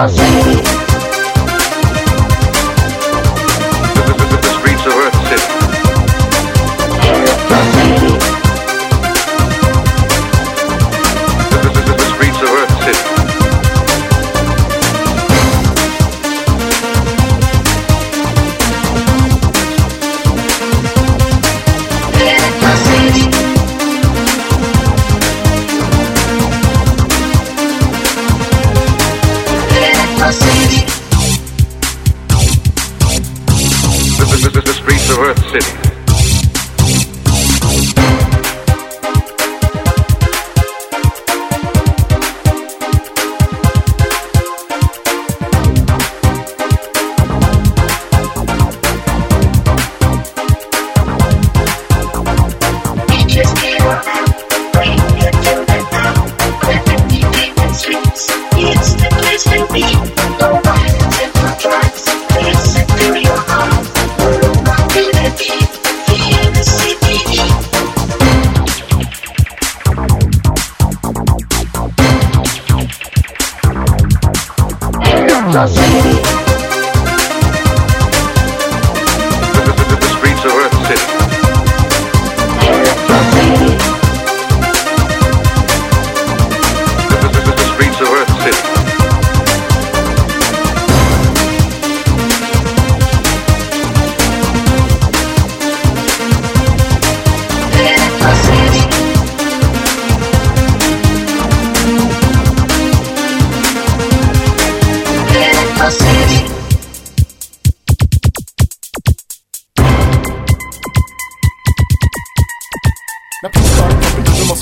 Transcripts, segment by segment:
It's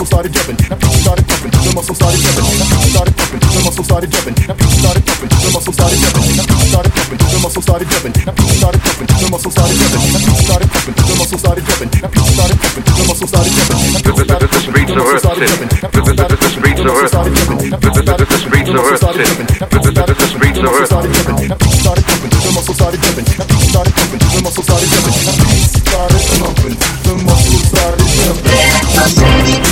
muscle started jumping. Now people started pumping. The muscle started jumping. Now people started pumping. The muscle started jumping. Now people started pumping. The muscle started jumping. Now people started pumping. The muscle started jumping. Now people started pumping. The muscle started jumping. Now people started pumping. The muscle started jumping. Now people started pumping. The muscle started jumping. The streets of Electro City. The streets of Electro City. The streets of Electro City. The streets of Electro City. The muscle started jumping. The people started pumping. The muscle started jumping. The muscle started jumping. The muscle started jumping.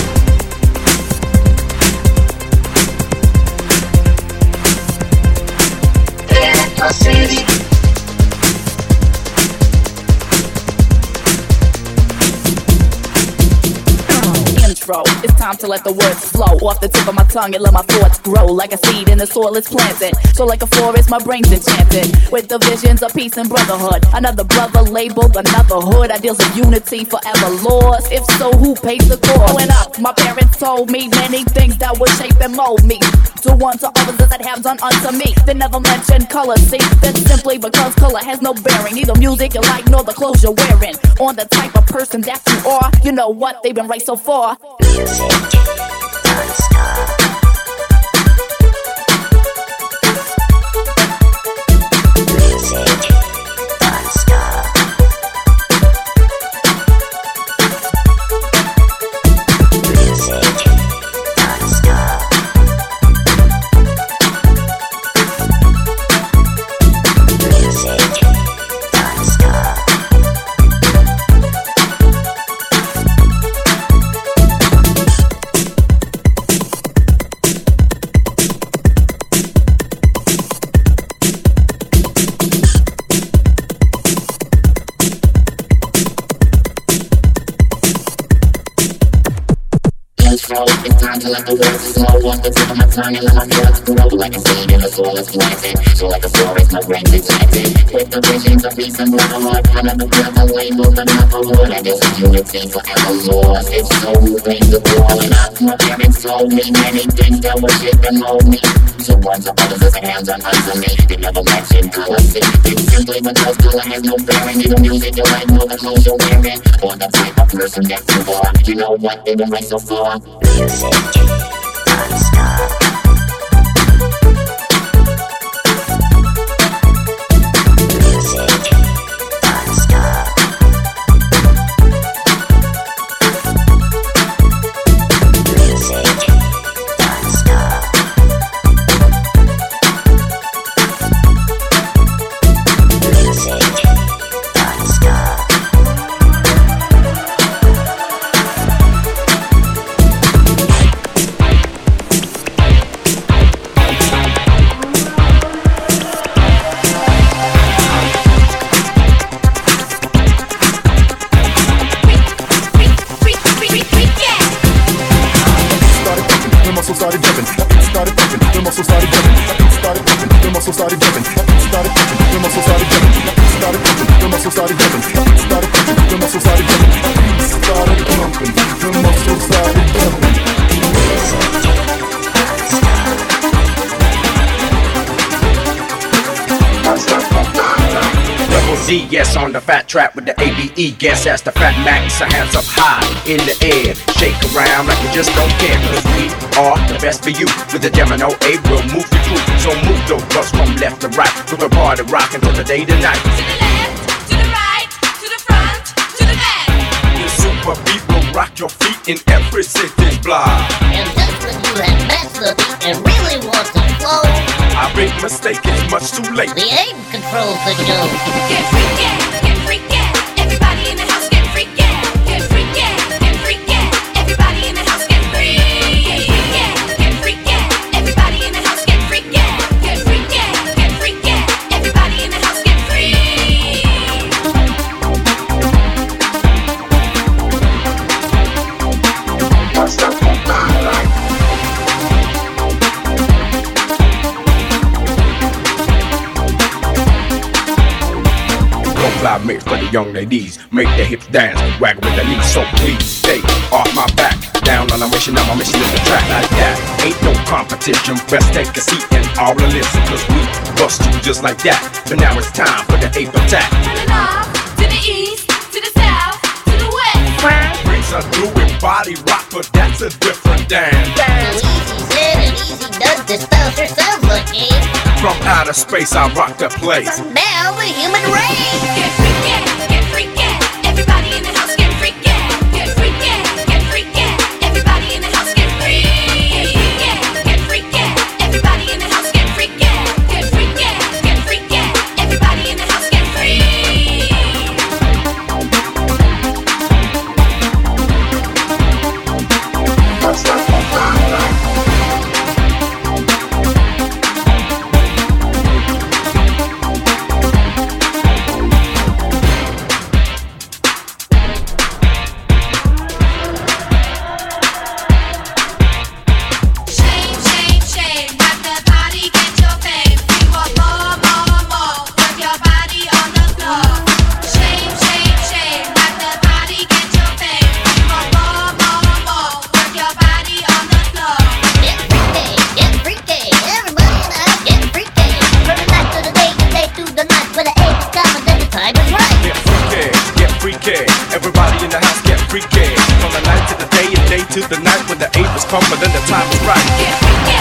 To let the words flow off the tip of my tongue and let my thoughts grow like a seed in the soil it's planted. So like a forest, my brain's enchanted with the visions of peace and brotherhood. Another brother labeled another hood. Ideals of unity forever lost. If so, who pays the cost? Growing up, my parents told me many things that would shape and mold me to one to others that have done unto me. They never mentioned color. See, that's simply because color has no bearing. Neither music you like nor the clothes you're wearing. On the type of person that you are, you know what? They've been right so far. Music. to the tip of my and thoughts grow like a seed in the soil is planted. So like a forest, my brain detected. With the visions of peace and brotherhood, another brother labeled another wood. And there's a unity forever lost. It's so moving the calling up. My parents told me many things that would shape and mold me. So once upon a dozen hands on eyes me, they never mentioned color. See, it's simply because color has no bearing. Neither music you like nor the clothes you're wearing. Or the type of person that you are. You know what? They've been right so far. Music. Non-stop. Yes, on the fat trap with the ABE. Guess that's the fat max. So hands up high in the air. Shake around like you just don't care. Cause we are the best for you. With the Gemini A, we'll move the crew. So move those bus from left to right. With the party rockin' till the day to night. To the left, The super beat will rock your feet in every city block. And just when you have matched the and really want to flow. I make mistake, it's much too late. The aim controls the show. Get freaky, get young ladies. Make their hips dance, wag with their knees. So please stay off my back. Down on a mission, now my mission is to track like that. Ain't no competition. Best take a seat and all the listen, cause we bust you just like that. But now it's time for the ape attack. To the north, to the east, to the south, to the west. Wow. Brings her doing body rock, but that's a different dance. Easy said and easy does dispels herself again. From outer space, I rock the place. Now the human race. the house get freaky. From the night to the day and day to the night when the eight was pumping and the time was right.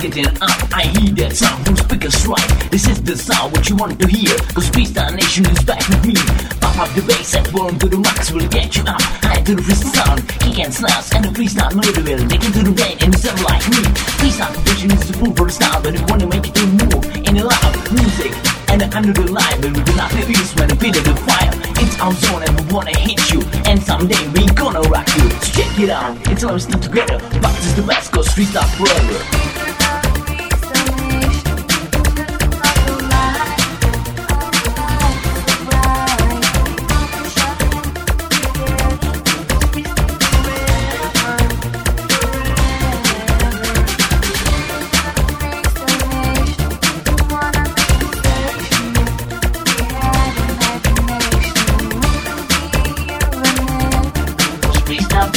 Getting up, I hear that sound from speakers right. This is the sound what you want to hear. Cause Freestyle Nation is back with me. Pop up the bass and burn to the max will get you up. High to the freestyle sound, kick and slash, and the freestyle melody will make it to the brain and sound like me. Freestyle competition is the food for the style, but if you wanna make it to move in a loud music. And under the line, but we cannot release when the of the fire. It's our zone and we wanna hit you. And someday we gonna rock you. So check it out, it's all still together. But is the best, cause freestyle forever.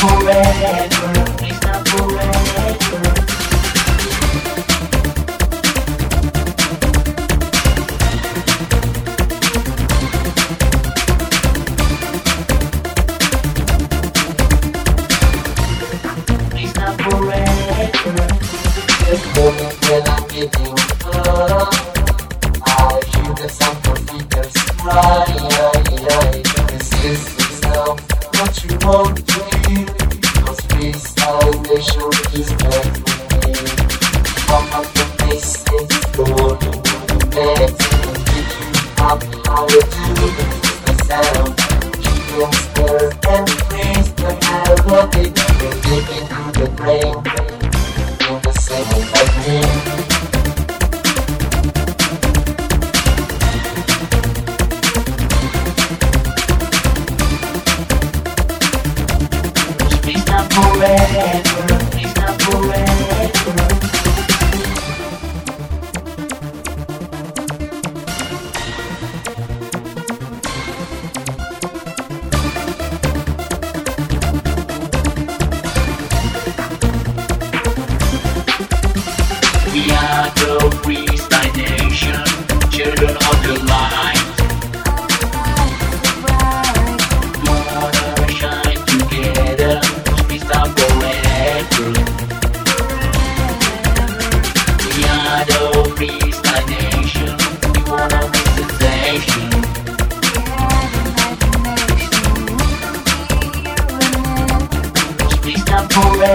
forever. We forever.